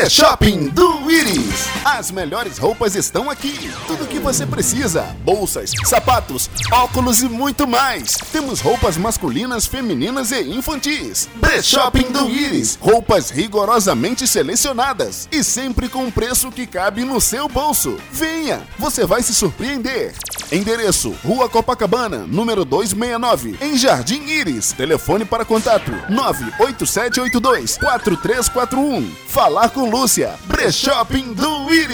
Pre-Shopping do Iris. As melhores roupas estão aqui. Tudo o que você precisa: bolsas, sapatos, óculos e muito mais. Temos roupas masculinas, femininas e infantis. Pre-Shopping do Iris. Roupas rigorosamente selecionadas e sempre com um preço que cabe no seu bolso. Venha, você vai se surpreender. Endereço: Rua Copacabana, número 269, em Jardim Iris. Telefone para contato: 98782 4341. Falar com Lúcia. Pre-Shopping do Iris.